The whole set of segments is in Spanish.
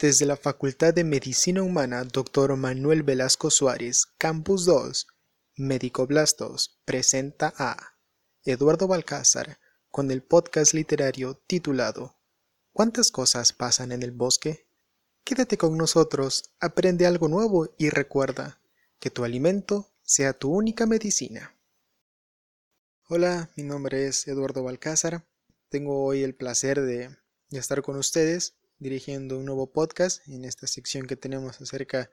Desde la Facultad de Medicina Humana Dr. Manuel Velasco Suárez, Campus 2, Médico Blastos, presenta a Eduardo Balcázar con el podcast literario titulado ¿Cuántas cosas pasan en el bosque? Quédate con nosotros, aprende algo nuevo y recuerda que tu alimento sea tu única medicina. Hola, mi nombre es Eduardo Balcázar. Tengo hoy el placer de estar con ustedes dirigiendo un nuevo podcast en esta sección que tenemos acerca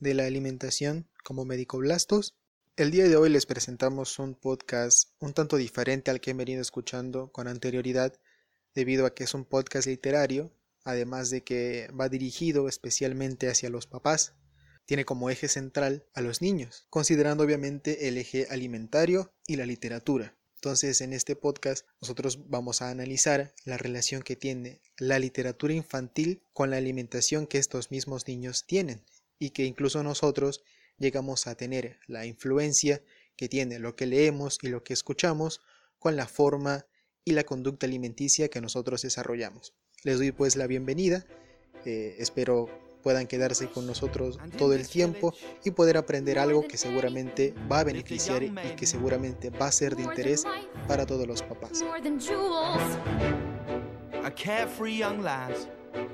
de la alimentación como médico blastos. El día de hoy les presentamos un podcast un tanto diferente al que he venido escuchando con anterioridad debido a que es un podcast literario, además de que va dirigido especialmente hacia los papás. Tiene como eje central a los niños, considerando obviamente el eje alimentario y la literatura. Entonces, en este podcast nosotros vamos a analizar la relación que tiene la literatura infantil con la alimentación que estos mismos niños tienen y que incluso nosotros llegamos a tener la influencia que tiene lo que leemos y lo que escuchamos con la forma y la conducta alimenticia que nosotros desarrollamos. Les doy pues la bienvenida, eh, espero puedan quedarse con nosotros todo el tiempo y poder aprender algo que seguramente va a beneficiar y que seguramente va a ser de interés para todos los papás. A carefree young lad.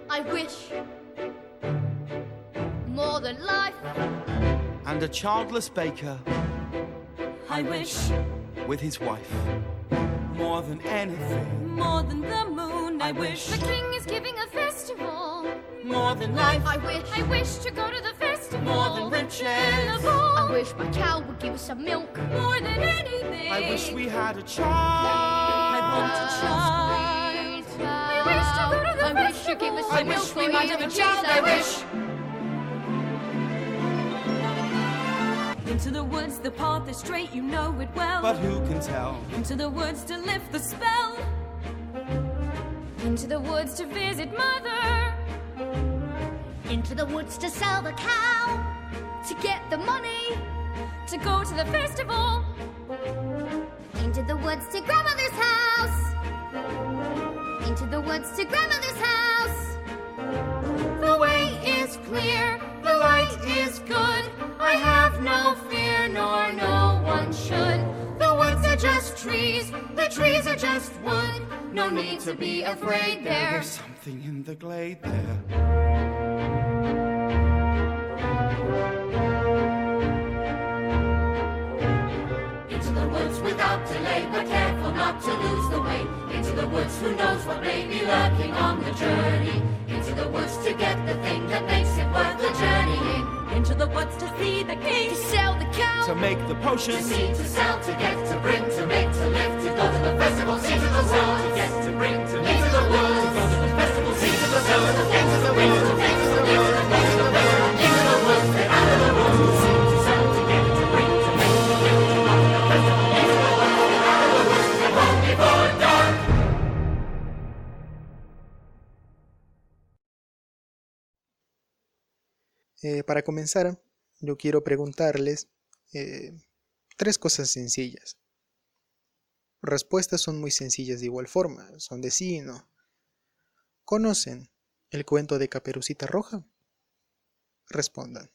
I wish more than life. And a childless baker I wish with his wife. More than anything, more than the moon. I wish. the king is giving a festival. More than life, I wish I wish to go to the festival. more than riches. And. I wish my cow would give us some milk. More than anything. I wish we had a child. I want a child. I wish to go to the I wish you give us I some wish milk. we or might have a cheese, child, I wish. Into the woods, the path is straight, you know it well. But who can tell? Into the woods to lift the spell. Into the woods to visit mother. Into the woods to sell the cow. To get the money. To go to the festival. Into the woods to grandmother's house. Into the woods to grandmother's house. The way is clear, the light is good. I have no fear, nor no one should. The woods are just trees, the trees are just wood. No need to be afraid, There's there's something in the glade there. Not to lose the way. Into the woods, who knows what may be lurking on the journey. Into the woods to get the thing that makes it worth the journeying. Into the woods to see the king. to sell the cow. To make the potion, To see, to sell, to get, to bring, to make, to live, to go to the festival, see to the woods. Eh, para comenzar, yo quiero preguntarles eh, tres cosas sencillas. Respuestas son muy sencillas de igual forma, son de sí y no. ¿Conocen el cuento de Caperucita Roja? Respondan.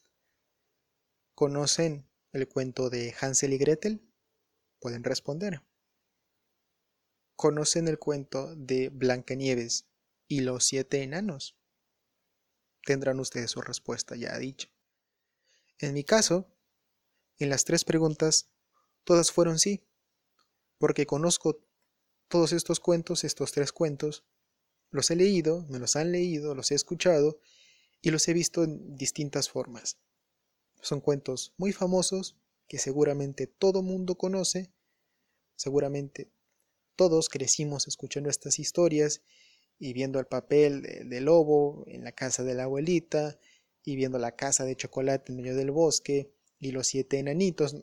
¿Conocen el cuento de Hansel y Gretel? Pueden responder. ¿Conocen el cuento de Blancanieves y los siete enanos? Tendrán ustedes su respuesta ya dicha. En mi caso, en las tres preguntas, todas fueron sí, porque conozco todos estos cuentos, estos tres cuentos, los he leído, me los han leído, los he escuchado y los he visto en distintas formas. Son cuentos muy famosos que seguramente todo mundo conoce, seguramente todos crecimos escuchando estas historias y viendo el papel de, lobo en la casa de la abuelita y viendo la casa de chocolate en medio del bosque y los siete enanitos.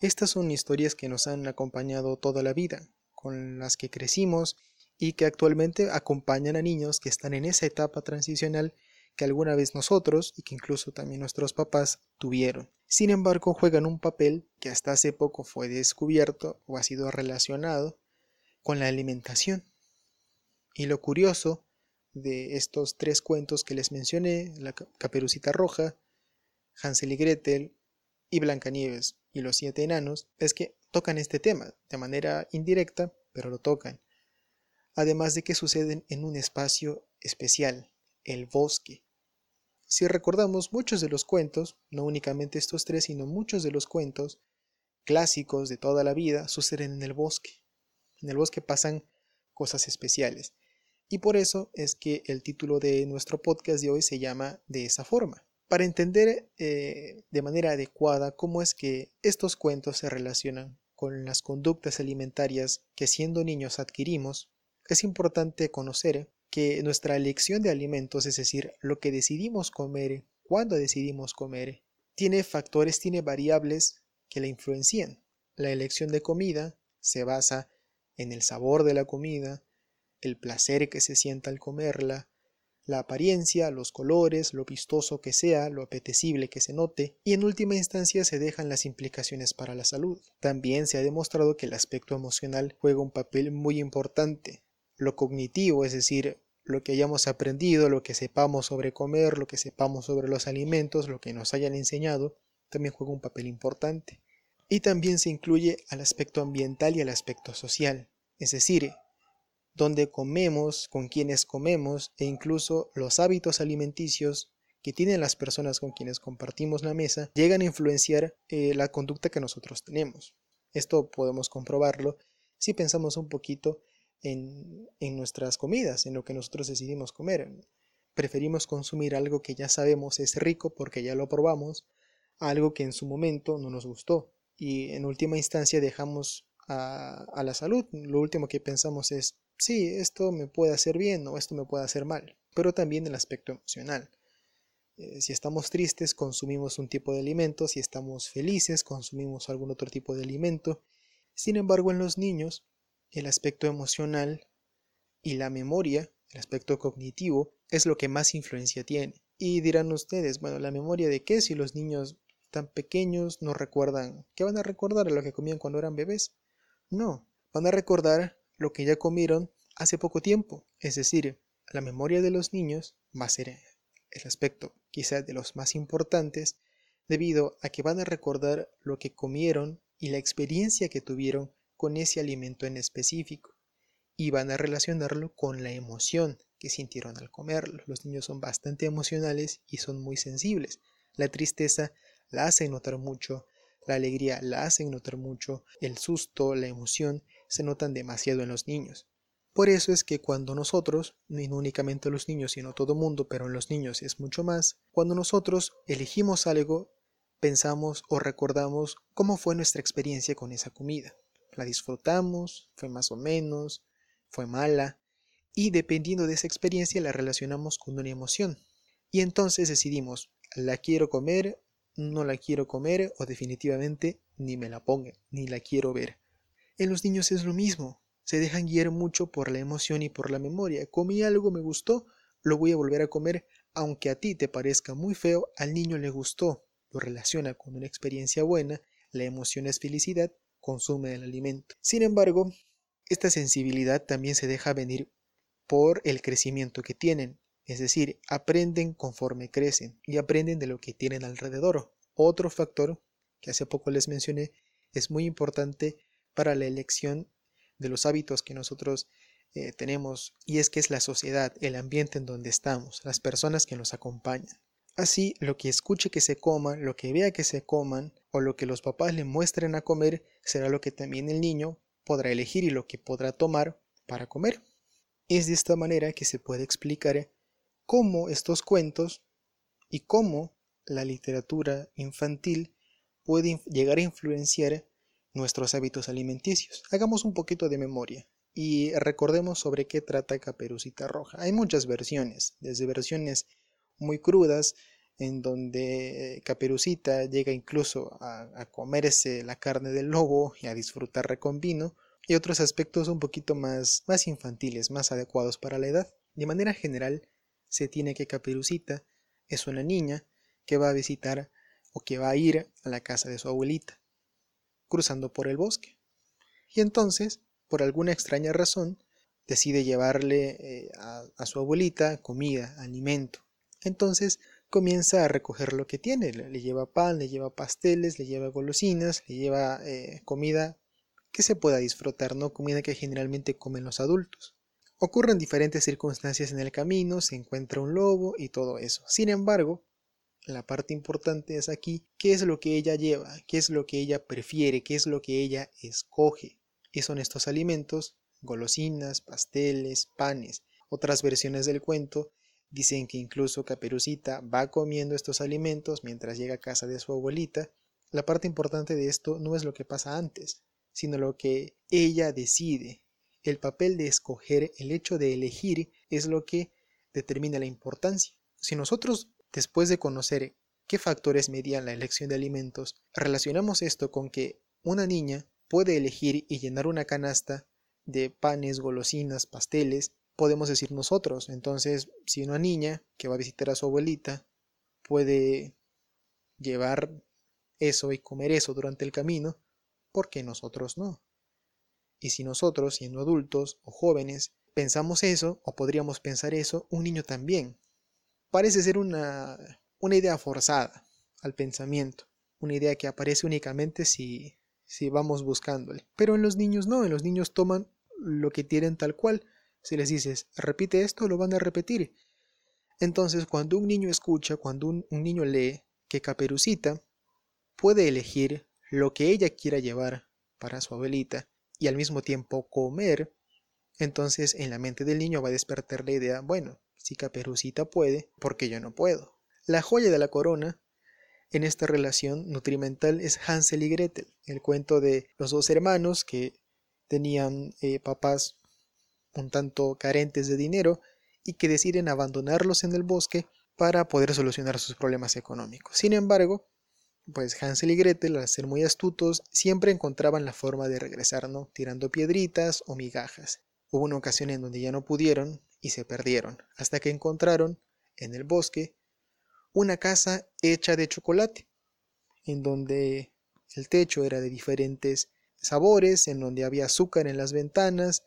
Estas son historias que nos han acompañado toda la vida, con las que crecimos y que actualmente acompañan a niños que están en esa etapa transicional que alguna vez nosotros y que incluso también nuestros papás tuvieron. Sin embargo, juegan un papel que hasta hace poco fue descubierto o ha sido relacionado con la alimentación. Y lo curioso de estos tres cuentos que les mencioné, la Caperucita Roja, Hansel y Gretel y Blancanieves y los siete enanos, es que tocan este tema de manera indirecta, pero lo tocan. Además de que suceden en un espacio especial, el bosque. Si recordamos muchos de los cuentos, no únicamente estos tres, sino muchos de los cuentos clásicos de toda la vida suceden en el bosque. En el bosque pasan cosas especiales. Y por eso es que el título de nuestro podcast de hoy se llama de esa forma. Para entender eh, de manera adecuada cómo es que estos cuentos se relacionan con las conductas alimentarias que siendo niños adquirimos, es importante conocer que nuestra elección de alimentos, es decir, lo que decidimos comer, cuándo decidimos comer, tiene factores, tiene variables que la influencian. La elección de comida se basa en el sabor de la comida, el placer que se sienta al comerla, la apariencia, los colores, lo vistoso que sea, lo apetecible que se note, y en última instancia se dejan las implicaciones para la salud. También se ha demostrado que el aspecto emocional juega un papel muy importante. Lo cognitivo, es decir, lo que hayamos aprendido, lo que sepamos sobre comer, lo que sepamos sobre los alimentos, lo que nos hayan enseñado, también juega un papel importante. Y también se incluye al aspecto ambiental y al aspecto social, es decir, donde comemos, con quienes comemos e incluso los hábitos alimenticios que tienen las personas con quienes compartimos la mesa llegan a influenciar eh, la conducta que nosotros tenemos. Esto podemos comprobarlo si pensamos un poquito en, en nuestras comidas, en lo que nosotros decidimos comer. Preferimos consumir algo que ya sabemos es rico porque ya lo probamos, algo que en su momento no nos gustó y en última instancia dejamos a la salud. Lo último que pensamos es sí, esto me puede hacer bien o esto me puede hacer mal, pero también el aspecto emocional. Eh, si estamos tristes, consumimos un tipo de alimento, si estamos felices, consumimos algún otro tipo de alimento. Sin embargo, en los niños, el aspecto emocional y la memoria, el aspecto cognitivo, es lo que más influencia tiene. Y dirán ustedes, bueno, ¿la memoria de qué? Si los niños tan pequeños no recuerdan, ¿qué van a recordar a lo que comían cuando eran bebés? No, van a recordar lo que ya comieron hace poco tiempo. Es decir, la memoria de los niños va a ser el aspecto quizás de los más importantes debido a que van a recordar lo que comieron y la experiencia que tuvieron con ese alimento en específico y van a relacionarlo con la emoción que sintieron al comerlo. Los niños son bastante emocionales y son muy sensibles. La tristeza la hace notar mucho, la alegría la hace notar mucho, el susto, la emoción se notan demasiado en los niños. Por eso es que cuando nosotros, y no únicamente los niños, sino todo mundo, pero en los niños es mucho más, cuando nosotros elegimos algo, pensamos o recordamos cómo fue nuestra experiencia con esa comida. La disfrutamos, fue más o menos, fue mala, y dependiendo de esa experiencia la relacionamos con una emoción. Y entonces decidimos, la quiero comer, no la quiero comer o definitivamente ni me la pongan, ni la quiero ver. En los niños es lo mismo, se dejan guiar mucho por la emoción y por la memoria. Comí algo, me gustó, lo voy a volver a comer, aunque a ti te parezca muy feo, al niño le gustó, lo relaciona con una experiencia buena, la emoción es felicidad, consume el alimento. Sin embargo, esta sensibilidad también se deja venir por el crecimiento que tienen, es decir, aprenden conforme crecen y aprenden de lo que tienen alrededor. Otro factor que hace poco les mencioné es muy importante para la elección de los hábitos que nosotros eh, tenemos y es que es la sociedad, el ambiente en donde estamos, las personas que nos acompañan. Así, lo que escuche que se coman, lo que vea que se coman o lo que los papás le muestren a comer será lo que también el niño podrá elegir y lo que podrá tomar para comer. Es de esta manera que se puede explicar cómo estos cuentos y cómo la literatura infantil puede llegar a influenciar nuestros hábitos alimenticios. Hagamos un poquito de memoria y recordemos sobre qué trata Caperucita Roja. Hay muchas versiones, desde versiones muy crudas, en donde Caperucita llega incluso a, comerse la carne del lobo y a disfrutar con vino, y otros aspectos un poquito más, más infantiles, más adecuados para la edad. De manera general, se tiene que Caperucita es una niña que va a visitar o que va a ir a la casa de su abuelita cruzando por el bosque. Y entonces, por alguna extraña razón, decide llevarle eh, a, su abuelita comida, alimento. Entonces comienza a recoger lo que tiene. Le, le lleva pan, le lleva pasteles, le lleva golosinas, le lleva eh, comida que se pueda disfrutar, ¿no? Comida que generalmente comen los adultos. Ocurren diferentes circunstancias en el camino, se encuentra un lobo y todo eso. Sin embargo, la parte importante es aquí, ¿qué es lo que ella lleva? ¿Qué es lo que ella prefiere? ¿Qué es lo que ella escoge? Y son estos alimentos, golosinas, pasteles, panes. Otras versiones del cuento dicen que incluso Caperucita va comiendo estos alimentos mientras llega a casa de su abuelita. La parte importante de esto no es lo que pasa antes, sino lo que ella decide. El papel de escoger, el hecho de elegir, es lo que determina la importancia. Si nosotros, después de conocer qué factores medían la elección de alimentos, relacionamos esto con que una niña puede elegir y llenar una canasta de panes, golosinas, pasteles, podemos decir nosotros. Entonces, si una niña que va a visitar a su abuelita puede llevar eso y comer eso durante el camino, ¿por qué nosotros no? Y si nosotros, siendo adultos o jóvenes, pensamos eso, o podríamos pensar eso, un niño también. Parece ser una, una idea forzada al pensamiento, una idea que aparece únicamente si, si vamos buscándole. Pero en los niños no, en los niños toman lo que tienen tal cual. Si les dices, repite esto, lo van a repetir. Entonces, cuando un niño escucha, cuando un, un niño lee que Caperucita puede elegir lo que ella quiera llevar para su abuelita y al mismo tiempo comer, entonces en la mente del niño va a despertar la idea, bueno, si Caperucita puede, ¿por qué yo no puedo? La joya de la corona en esta relación nutrimental es Hansel y Gretel, el cuento de los dos hermanos que tenían eh, papás un tanto carentes de dinero y que deciden abandonarlos en el bosque para poder solucionar sus problemas económicos. Sin embargo, pues Hansel y Gretel, al ser muy astutos, siempre encontraban la forma de regresar, ¿no? Tirando piedritas o migajas. Hubo una ocasión en donde ya no pudieron y se perdieron, hasta que encontraron en el bosque una casa hecha de chocolate, en donde el techo era de diferentes sabores, en donde había azúcar en las ventanas,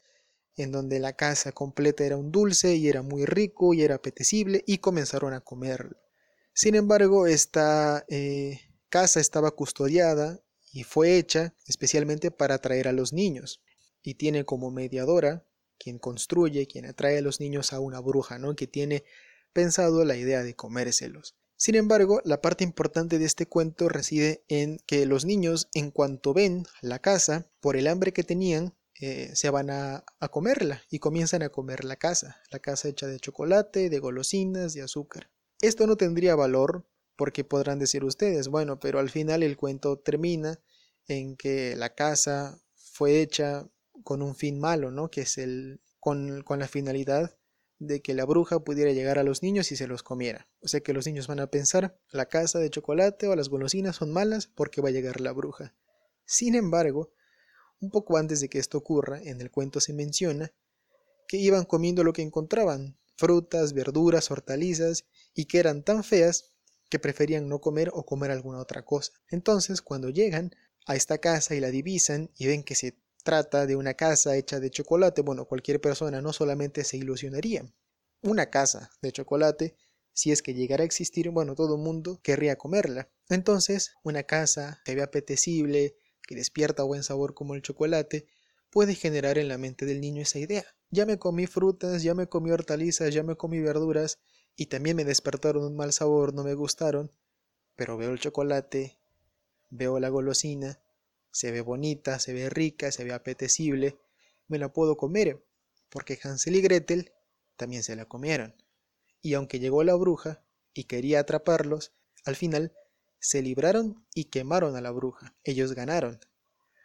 en donde la casa completa era un dulce y era muy rico y era apetecible y comenzaron a comerlo. Sin embargo, esta eh, casa estaba custodiada y fue hecha especialmente para atraer a los niños y tiene como mediadora quien construye, quien atrae a los niños a una bruja, ¿no? Que tiene pensado la idea de comérselos. Sin embargo, la parte importante de este cuento reside en que los niños, en cuanto ven la casa, por el hambre que tenían, eh, se van a, a, comerla y comienzan a comer la casa, la casa hecha de chocolate, de golosinas, de azúcar. Esto no tendría valor porque podrán decir ustedes, bueno, pero al final el cuento termina en que la casa fue hecha con un fin malo, ¿no? Que es el con, con la finalidad de que la bruja pudiera llegar a los niños y se los comiera. O sea que los niños van a pensar, la casa de chocolate o las golosinas son malas porque va a llegar la bruja. Sin embargo, un poco antes de que esto ocurra, en el cuento se menciona que iban comiendo lo que encontraban, frutas, verduras, hortalizas, y que eran tan feas que preferían no comer o comer alguna otra cosa. Entonces, cuando llegan a esta casa y la divisan y ven que se trata de una casa hecha de chocolate, bueno, cualquier persona no solamente se ilusionaría. Una casa de chocolate, si es que llegara a existir, bueno, todo el mundo querría comerla. Entonces, una casa que ve apetecible, que despierta buen sabor como el chocolate, puede generar en la mente del niño esa idea. Ya me comí frutas, ya me comí hortalizas, ya me comí verduras, y también me despertaron un mal sabor, no me gustaron, pero veo el chocolate, veo la golosina, se ve bonita, se ve rica, se ve apetecible, me la puedo comer, porque Hansel y Gretel también se la comieron. Y aunque llegó la bruja y quería atraparlos, al final se libraron y quemaron a la bruja. Ellos ganaron.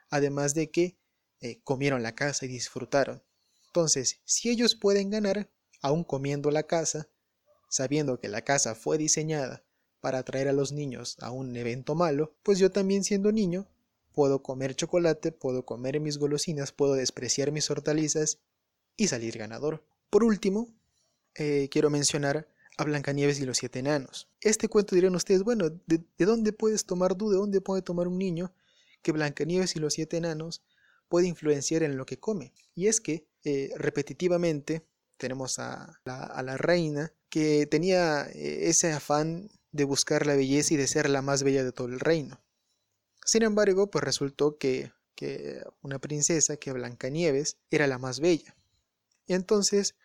Además de que eh, comieron la casa y disfrutaron. Entonces, si ellos pueden ganar, aún comiendo la casa, sabiendo que la casa fue diseñada para atraer a los niños a un evento malo, pues yo también siendo niño puedo comer chocolate, puedo comer mis golosinas, puedo despreciar mis hortalizas y salir ganador. Por último, eh, quiero mencionar a Blancanieves y los siete enanos. Este cuento dirán ustedes, bueno, ¿de, ¿de, dónde puedes tomar duda? ¿De dónde puede tomar un niño que Blancanieves y los siete enanos puede influenciar en lo que come? Y es que eh, repetitivamente tenemos a la, a la, reina que tenía eh, ese afán de buscar la belleza y de ser la más bella de todo el reino. Sin embargo, pues resultó que, una princesa, que Blancanieves, era la más bella. Y entonces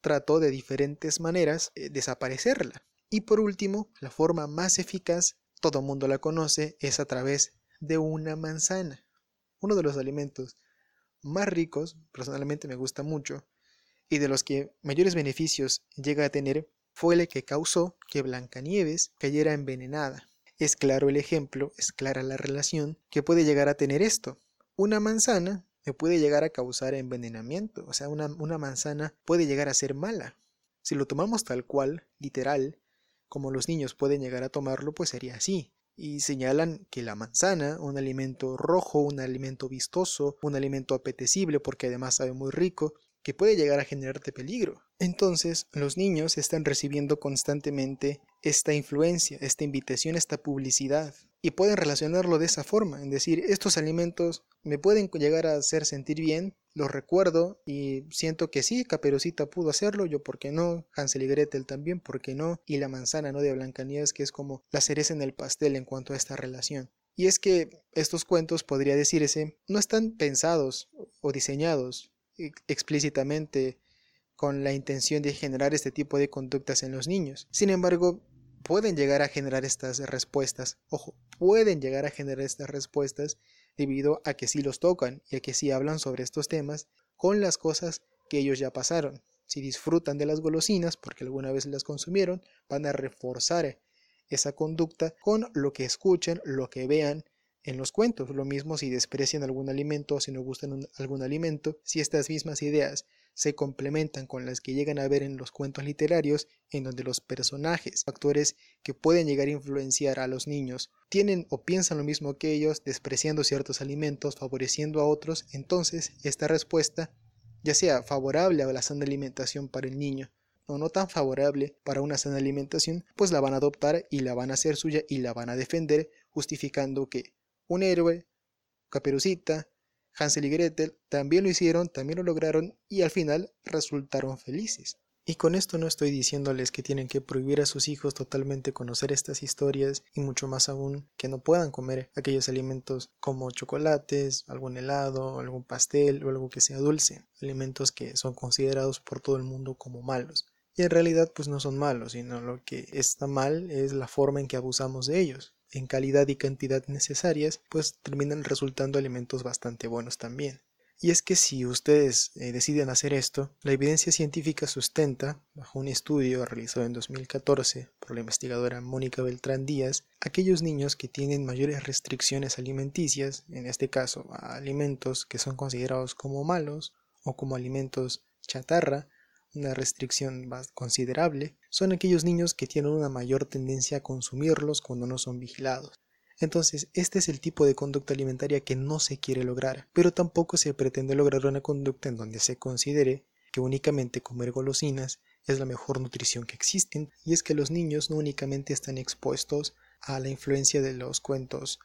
trató de diferentes maneras eh, desaparecerla. Y por último, la forma más eficaz, todo mundo la conoce, es a través de una manzana. Uno de los alimentos más ricos, personalmente me gusta mucho, y de los que mayores beneficios llega a tener, fue el que causó que Blancanieves cayera envenenada. Es claro el ejemplo, es clara la relación que puede llegar a tener esto. Una manzana me puede llegar a causar envenenamiento, o sea, una, una manzana puede llegar a ser mala. Si lo tomamos tal cual, literal, como los niños pueden llegar a tomarlo, pues sería así. Y señalan que la manzana, un alimento rojo, un alimento vistoso, un alimento apetecible porque además sabe muy rico, que puede llegar a generarte peligro. Entonces, los niños están recibiendo constantemente esta influencia, esta invitación, esta publicidad. Y pueden relacionarlo de esa forma, en decir, estos alimentos me pueden llegar a hacer sentir bien, los recuerdo y siento que sí, Caperucita pudo hacerlo, yo por qué no, Hansel y Gretel también, por qué no, y la manzana no de Blancanieves que es como la cereza en el pastel en cuanto a esta relación. Y es que estos cuentos, podría decirse, no están pensados o diseñados explícitamente con la intención de generar este tipo de conductas en los niños. Sin embargo, pueden llegar a generar estas respuestas. Ojo, pueden llegar a generar estas respuestas debido a que sí los tocan y a que sí hablan sobre estos temas con las cosas que ellos ya pasaron. Si disfrutan de las golosinas porque alguna vez las consumieron, van a reforzar esa conducta con lo que escuchen, lo que vean en los cuentos. Lo mismo si desprecian algún alimento o si no gustan algún alimento, si estas mismas ideas se complementan con las que llegan a ver en los cuentos literarios, en donde los personajes, actores que pueden llegar a influenciar a los niños, tienen o piensan lo mismo que ellos, despreciando ciertos alimentos, favoreciendo a otros, entonces esta respuesta, ya sea favorable a la sana alimentación para el niño, o no tan favorable para una sana alimentación, pues la van a adoptar y la van a hacer suya y la van a defender, justificando que un héroe, Caperucita, Hansel y Gretel también lo hicieron, también lo lograron y al final resultaron felices. Y con esto no estoy diciéndoles que tienen que prohibir a sus hijos totalmente conocer estas historias y mucho más aún que no puedan comer aquellos alimentos como chocolates, algún helado, algún pastel o algo que sea dulce, alimentos que son considerados por todo el mundo como malos. Y en realidad pues no son malos, sino lo que está mal es la forma en que abusamos de ellos en calidad y cantidad necesarias, pues terminan resultando alimentos bastante buenos también. Y es que si ustedes eh, deciden hacer esto, la evidencia científica sustenta, bajo un estudio realizado en 2014 por la investigadora Mónica Beltrán Díaz, aquellos niños que tienen mayores restricciones alimenticias, en este caso alimentos que son considerados como malos o como alimentos chatarra, una restricción más considerable, son aquellos niños que tienen una mayor tendencia a consumirlos cuando no son vigilados. Entonces, este es el tipo de conducta alimentaria que no se quiere lograr, pero tampoco se pretende lograr una conducta en donde se considere que únicamente comer golosinas es la mejor nutrición que existen, y es que los niños no únicamente están expuestos a la influencia de los cuentos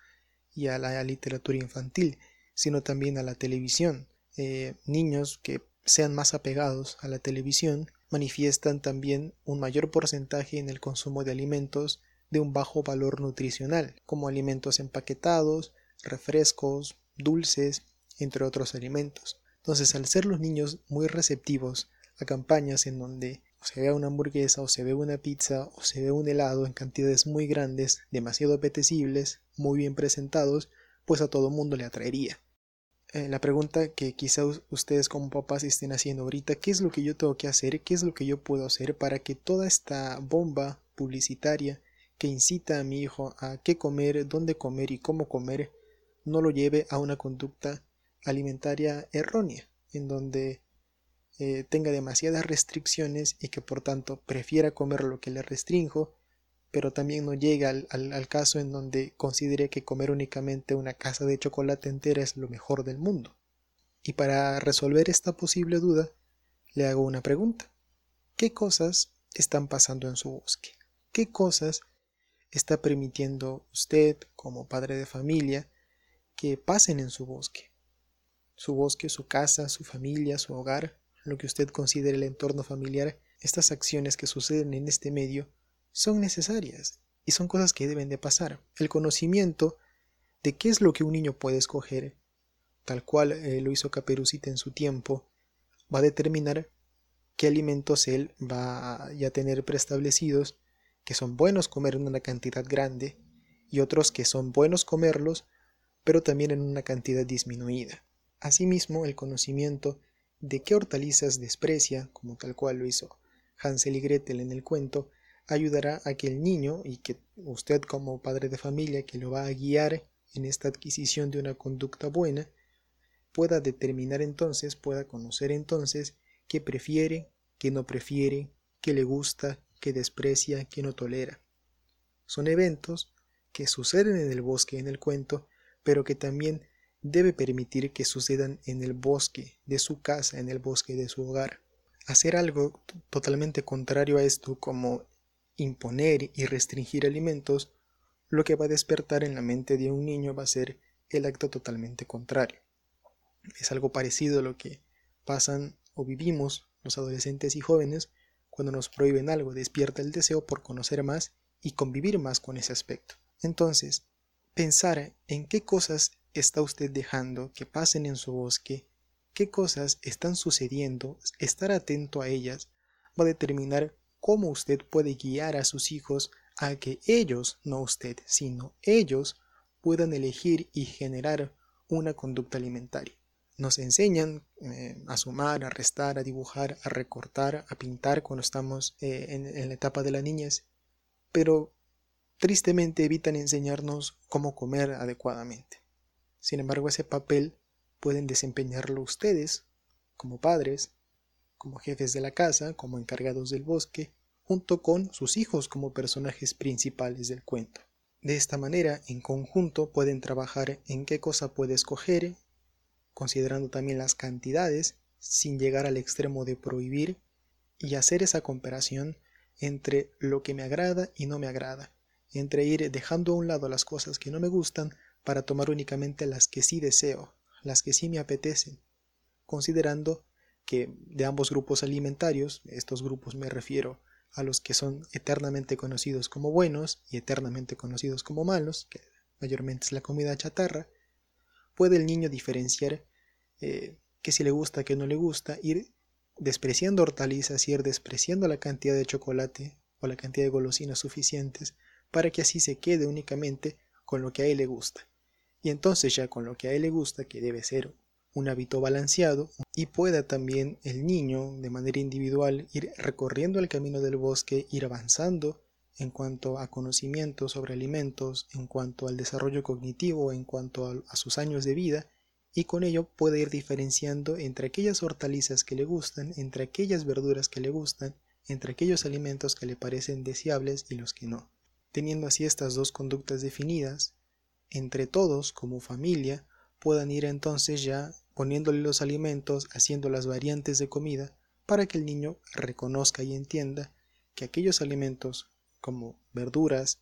y a la literatura infantil, sino también a la televisión. Eh, niños que sean más apegados a la televisión manifiestan también un mayor porcentaje en el consumo de alimentos de un bajo valor nutricional, como alimentos empaquetados, refrescos, dulces, entre otros alimentos. Entonces, al ser los niños muy receptivos a campañas en donde se vea una hamburguesa o se ve una pizza o se ve un helado en cantidades muy grandes, demasiado apetecibles, muy bien presentados, pues a todo mundo le atraería. Eh, la pregunta que quizá ustedes como papás estén haciendo ahorita, ¿qué es lo que yo tengo que hacer? ¿Qué es lo que yo puedo hacer para que toda esta bomba publicitaria que incita a mi hijo a qué comer, dónde comer y cómo comer, no lo lleve a una conducta alimentaria errónea, en donde eh, tenga demasiadas restricciones y que por tanto prefiera comer lo que le restrinjo pero también no llega al, caso en donde considere que comer únicamente una casa de chocolate entera es lo mejor del mundo. Y para resolver esta posible duda, le hago una pregunta. ¿Qué cosas están pasando en su bosque? ¿Qué cosas está permitiendo usted como padre de familia que pasen en su bosque? Su bosque, su casa, su familia, su hogar, lo que usted considere el entorno familiar, estas acciones que suceden en este medio son necesarias y son cosas que deben de pasar. El conocimiento de qué es lo que un niño puede escoger, tal cual eh, lo hizo Caperucita en su tiempo, va a determinar qué alimentos él va a tener preestablecidos, que son buenos comer en una cantidad grande, y otros que son buenos comerlos, pero también en una cantidad disminuida. Asimismo, el conocimiento de qué hortalizas desprecia, como tal cual lo hizo Hansel y Gretel en el cuento, ayudará a que el niño y que usted como padre de familia que lo va a guiar en esta adquisición de una conducta buena, pueda determinar entonces, pueda conocer entonces qué prefiere, qué no prefiere, qué le gusta, qué desprecia, qué no tolera. Son eventos que suceden en el bosque en el cuento, pero que también debe permitir que sucedan en el bosque de su casa, en el bosque de su hogar. Hacer algo totalmente contrario a esto, como imponer y restringir alimentos, lo que va a despertar en la mente de un niño va a ser el acto totalmente contrario. Es algo parecido a lo que pasan o vivimos los adolescentes y jóvenes cuando nos prohíben algo, despierta el deseo por conocer más y convivir más con ese aspecto. Entonces, pensar en qué cosas está usted dejando que pasen en su bosque, qué cosas están sucediendo, estar atento a ellas, va a determinar cómo usted puede guiar a sus hijos a que ellos, no usted, sino ellos, puedan elegir y generar una conducta alimentaria. Nos enseñan eh, a sumar, a restar, a dibujar, a recortar, a pintar cuando estamos eh, en, en la etapa de la niñez, pero tristemente evitan enseñarnos cómo comer adecuadamente. Sin embargo, ese papel pueden desempeñarlo ustedes como padres, como jefes de la casa, como encargados del bosque, junto con sus hijos como personajes principales del cuento. De esta manera, en conjunto pueden trabajar en qué cosa puede escoger, considerando también las cantidades, sin llegar al extremo de prohibir, y hacer esa comparación entre lo que me agrada y no me agrada, entre ir dejando a un lado las cosas que no me gustan para tomar únicamente las que sí deseo, las que sí me apetecen, considerando que de ambos grupos alimentarios, estos grupos me refiero a los que son eternamente conocidos como buenos y eternamente conocidos como malos, que mayormente es la comida chatarra, puede el niño diferenciar eh, que si le gusta, que no le gusta, ir despreciando hortalizas, ir despreciando la cantidad de chocolate o la cantidad de golosinas suficientes para que así se quede únicamente con lo que a él le gusta. Y entonces ya con lo que a él le gusta, que debe ser un hábito balanceado y pueda también el niño de manera individual ir recorriendo el camino del bosque, ir avanzando en cuanto a conocimiento sobre alimentos, en cuanto al desarrollo cognitivo, en cuanto a, a sus años de vida, y con ello puede ir diferenciando entre aquellas hortalizas que le gustan, entre aquellas verduras que le gustan, entre aquellos alimentos que le parecen deseables y los que no. Teniendo así estas dos conductas definidas, entre todos, como familia, puedan ir entonces ya poniéndole los alimentos, haciendo las variantes de comida, para que el niño reconozca y entienda que aquellos alimentos como verduras,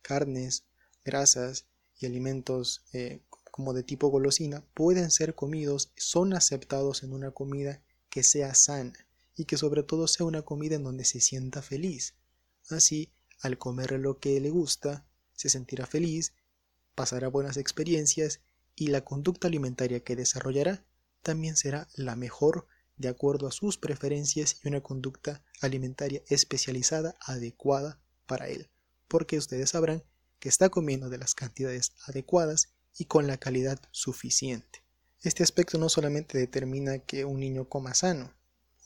carnes, grasas y alimentos eh, como de tipo golosina pueden ser comidos, son aceptados en una comida que sea sana y que sobre todo sea una comida en donde se sienta feliz. Así, al comer lo que le gusta, se sentirá feliz, pasará buenas experiencias y la conducta alimentaria que desarrollará también será la mejor de acuerdo a sus preferencias y una conducta alimentaria especializada adecuada para él, porque ustedes sabrán que está comiendo de las cantidades adecuadas y con la calidad suficiente. Este aspecto no solamente determina que un niño coma sano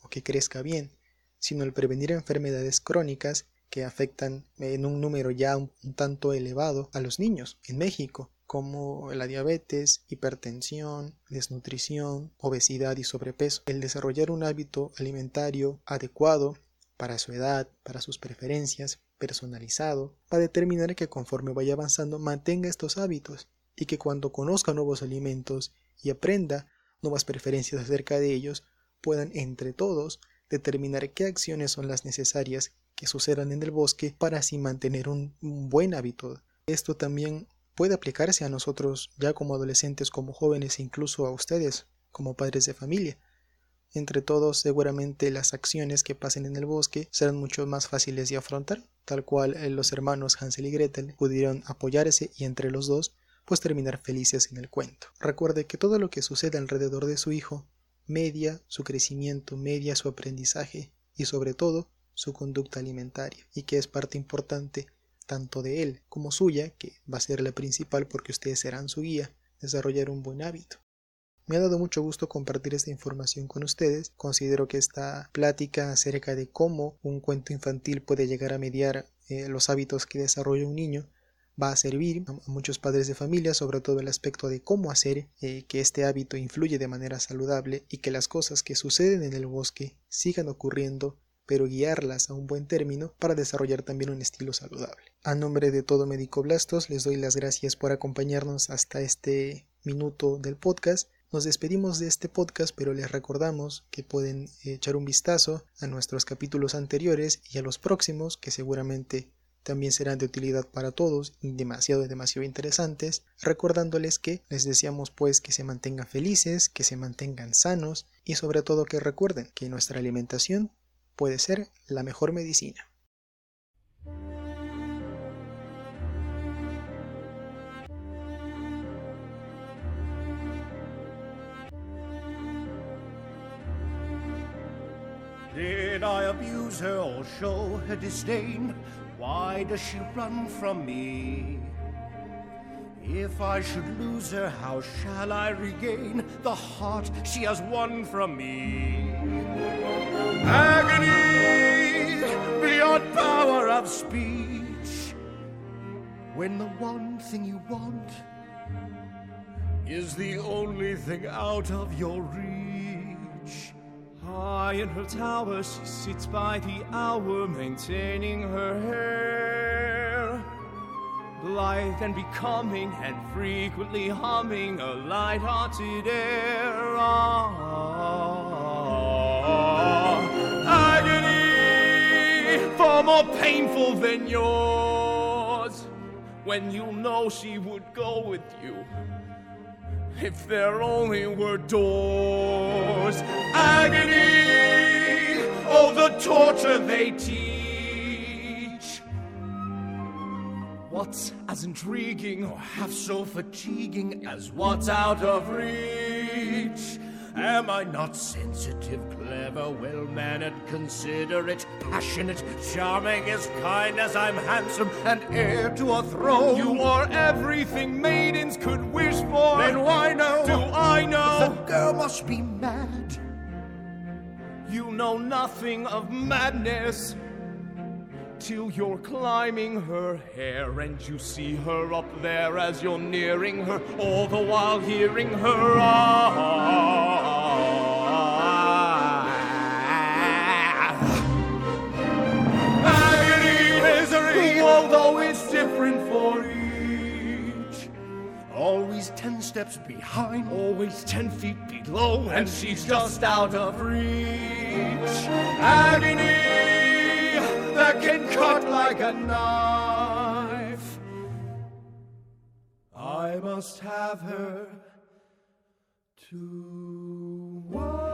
o que crezca bien, sino el prevenir enfermedades crónicas que afectan en un número ya un, tanto elevado a los niños en México como la diabetes, hipertensión, desnutrición, obesidad y sobrepeso. El desarrollar un hábito alimentario adecuado para su edad, para sus preferencias, personalizado, va a determinar que conforme vaya avanzando mantenga estos hábitos y que cuando conozca nuevos alimentos y aprenda nuevas preferencias acerca de ellos, puedan entre todos determinar qué acciones son las necesarias que sucedan en el bosque para así mantener un, un buen hábito. Esto también puede aplicarse a nosotros ya como adolescentes, como jóvenes e incluso a ustedes como padres de familia. entre todos seguramente las acciones que pasen en el bosque serán mucho más fáciles de afrontar, tal cual eh, los hermanos Hansel y Gretel pudieron apoyarse y entre los dos pues terminar felices en el cuento. Recuerde que todo lo que sucede alrededor de su hijo media su crecimiento, media su aprendizaje y sobre todo su conducta alimentaria y que es parte importante tanto de él como suya, que va a ser la principal porque ustedes serán su guía, desarrollar un buen hábito. Me ha dado mucho gusto compartir esta información con ustedes. Considero que esta plática acerca de cómo un cuento infantil puede llegar a mediar eh, los hábitos que desarrolla un niño va a servir a muchos padres de familia, sobre todo el aspecto de cómo hacer eh, que este hábito influye de manera saludable y que las cosas que suceden en el bosque sigan ocurriendo pero guiarlas a un buen término para desarrollar también un estilo saludable. A nombre de todo Médico Blastos, les doy las gracias por acompañarnos hasta este minuto del podcast. Nos despedimos de este podcast, pero les recordamos que pueden echar un vistazo a nuestros capítulos anteriores y a los próximos, que seguramente también serán de utilidad para todos y demasiado, demasiado interesantes, recordándoles que les deseamos pues que se mantengan felices, que se mantengan sanos y sobre todo que recuerden que nuestra alimentación puede ser la mejor medicina. Did I abuse her or show her disdain? Why does she run from me? If I should lose her, how shall I regain the heart she has won from me? Agony beyond power of speech. When the one thing you want is the only thing out of your reach. High in her tower, she sits by the hour, maintaining her hair. Blithe and becoming, and frequently humming a light-hearted air. Ah, agony, far more painful than yours. When you know she would go with you if there only were doors. Agony, oh, the torture they teach. What's as intriguing or half so fatiguing as what's out of reach? Am I not sensitive, clever, well mannered, considerate, passionate, charming, as kind as I'm handsome, and heir to a throne? You are everything maidens could wish for. Then why know? Do I know? The girl must be mad. You know nothing of madness till you're climbing her hair and you see her up there as you're nearing her, all the while hearing her. Ah. Agony, misery, although it's different for each. Always ten steps behind. Always ten feet below, and she's just out of reach. Agony that can cut like a knife. I must have her to wife.